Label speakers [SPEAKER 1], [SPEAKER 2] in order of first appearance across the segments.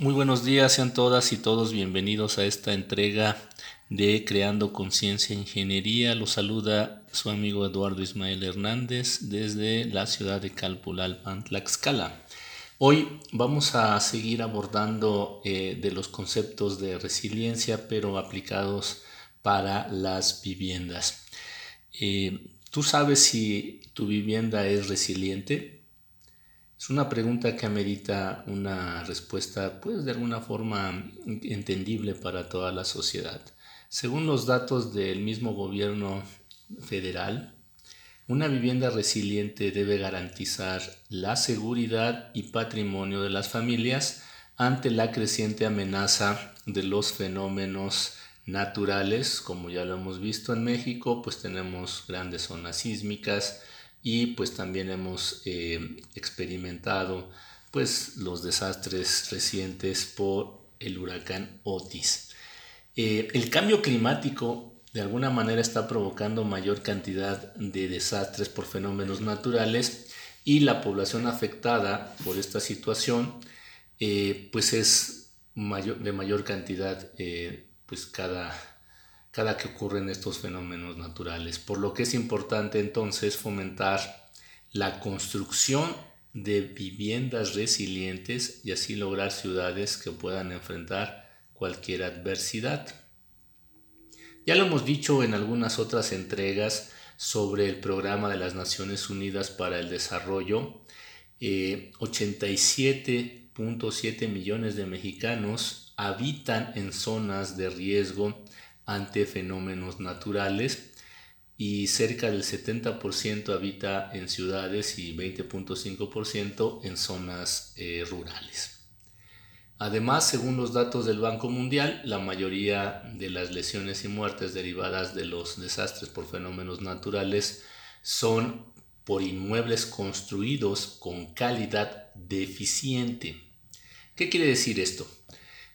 [SPEAKER 1] Muy buenos días, sean todas y todos bienvenidos a esta entrega de Creando Conciencia e Ingeniería. Los saluda su amigo Eduardo Ismael Hernández desde la ciudad de Calpulalpan, Tlaxcala. Hoy vamos a seguir abordando eh, de los conceptos de resiliencia, pero aplicados para las viviendas. Eh, ¿Tú sabes si tu vivienda es resiliente? Es una pregunta que amerita una respuesta, pues de alguna forma entendible para toda la sociedad. Según los datos del mismo gobierno federal, una vivienda resiliente debe garantizar la seguridad y patrimonio de las familias ante la creciente amenaza de los fenómenos naturales, como ya lo hemos visto en México, pues tenemos grandes zonas sísmicas, y pues también hemos eh, experimentado pues los desastres recientes por el huracán Otis. Eh, el cambio climático de alguna manera está provocando mayor cantidad de desastres por fenómenos naturales y la población afectada por esta situación eh, pues es mayor, de mayor cantidad pues cada cada que ocurren estos fenómenos naturales, por lo que es importante entonces fomentar la construcción de viviendas resilientes y así lograr ciudades que puedan enfrentar cualquier adversidad. Ya lo hemos dicho en algunas otras entregas sobre el programa de las Naciones Unidas para el Desarrollo. 87.7 eh, millones de mexicanos habitan en zonas de riesgo ante fenómenos naturales y cerca del 70% habita en ciudades y 20.5% en zonas eh, rurales. Además, según los datos del Banco Mundial, la mayoría de las lesiones y muertes derivadas de los desastres por fenómenos naturales son por inmuebles construidos con calidad deficiente. ¿Qué quiere decir esto?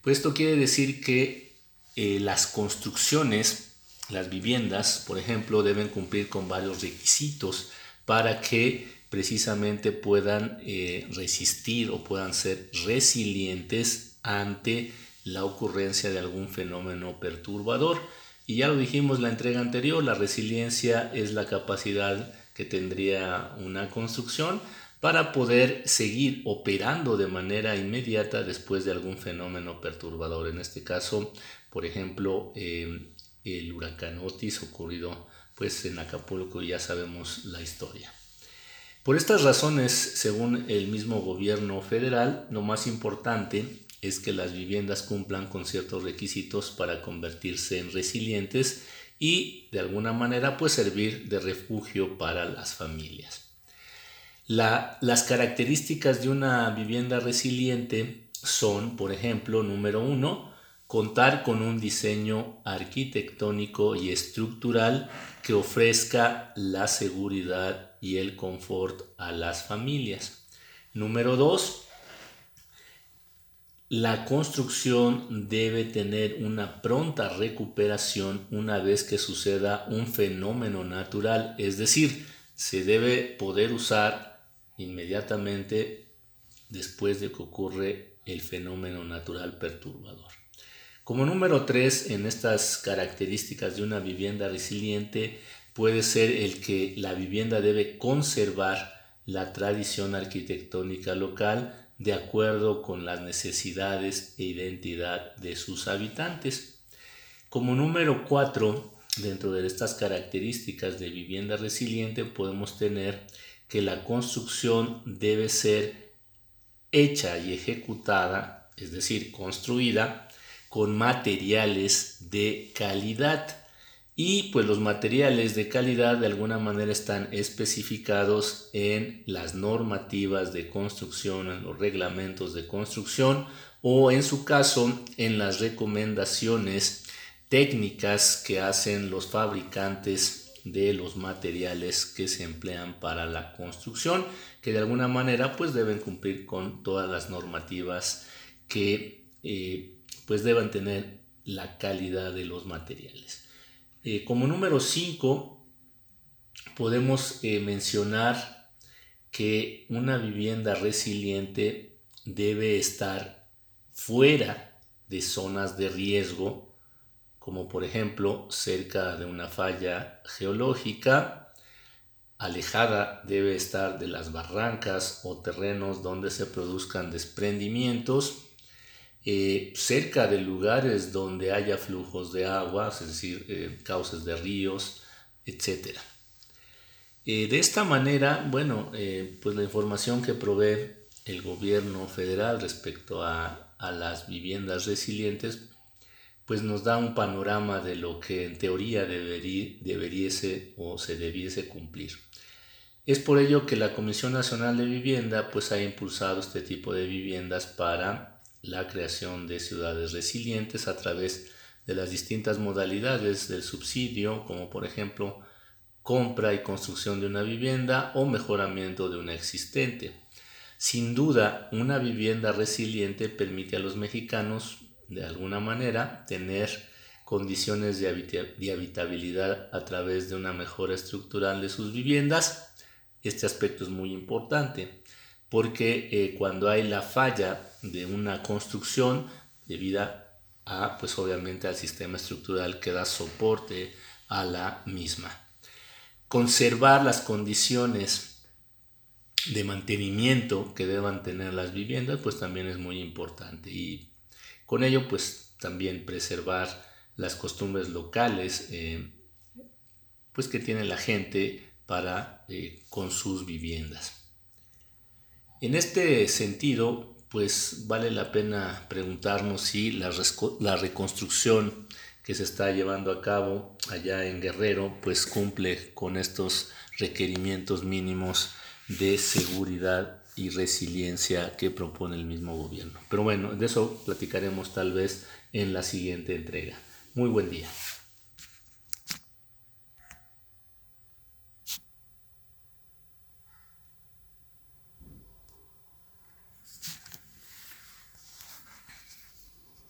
[SPEAKER 1] Pues esto quiere decir que eh, las construcciones, las viviendas, por ejemplo, deben cumplir con varios requisitos para que precisamente puedan eh, resistir o puedan ser resilientes ante la ocurrencia de algún fenómeno perturbador. Y ya lo dijimos la entrega anterior, la resiliencia es la capacidad que tendría una construcción para poder seguir operando de manera inmediata después de algún fenómeno perturbador. En este caso, por ejemplo, em, el huracán Otis ocurrido pues en Acapulco, ya sabemos la historia. Por estas razones, según el mismo gobierno federal, lo más importante es que las viviendas cumplan con ciertos requisitos para convertirse en resilientes y de alguna manera pues servir de refugio para las familias. Las características de una vivienda resiliente son, por ejemplo, número uno, contar con un diseño arquitectónico y estructural que ofrezca la seguridad y el confort a las familias. Número dos, la construcción debe tener una pronta recuperación una vez que suceda un fenómeno natural, es decir, se debe poder usar inmediatamente después de que ocurre el fenómeno natural perturbador. Como número tres en estas características de una vivienda resiliente puede ser el que la vivienda debe conservar la tradición arquitectónica local de acuerdo con las necesidades e identidad de sus habitantes. Como número cuatro, dentro de estas características de vivienda resiliente podemos tener que la construcción debe ser hecha y ejecutada, es decir, construida con materiales de calidad. Y pues los materiales de calidad de alguna manera están especificados en las normativas de construcción, en los reglamentos de construcción o en su caso en las recomendaciones técnicas que hacen los fabricantes de los materiales que se emplean para la construcción, que de alguna manera pues deben cumplir con todas las normativas que eh, pues deban tener la calidad de los materiales. Eh, como número 5, podemos eh, mencionar que una vivienda resiliente debe estar fuera de zonas de riesgo, como por ejemplo cerca de una falla geológica, alejada debe estar de las barrancas o terrenos donde se produzcan desprendimientos, eh, cerca de lugares donde haya flujos de agua, es decir, eh, cauces de ríos, etc. Eh, de esta manera, bueno, pues la información que provee el gobierno federal respecto a, las viviendas resilientes, pues nos da un panorama de lo que en teoría debería, deberíase o se debiese cumplir. Es por ello que la Comisión Nacional de Vivienda pues ha impulsado este tipo de viviendas para la creación de ciudades resilientes a través de las distintas modalidades del subsidio, como por ejemplo compra y construcción de una vivienda o mejoramiento de una existente. Sin duda, una vivienda resiliente permite a los mexicanos, de alguna manera, tener condiciones de, habitabilidad a través de una mejora estructural de sus viviendas este aspecto es muy importante porque eh, cuando hay la falla de una construcción debido a, pues obviamente al sistema estructural que da soporte a la misma. Conservar las condiciones de mantenimiento que deban tener las viviendas, pues también es muy importante. Y con ello, pues también preservar las costumbres locales, eh, pues que tiene la gente para eh, con sus viviendas. En este sentido, pues vale la pena preguntarnos si la, la reconstrucción que se está llevando a cabo allá en Guerrero, pues cumple con estos requerimientos mínimos de seguridad y resiliencia que propone el mismo gobierno. Pero bueno, de eso platicaremos tal vez en la siguiente entrega. Muy buen día.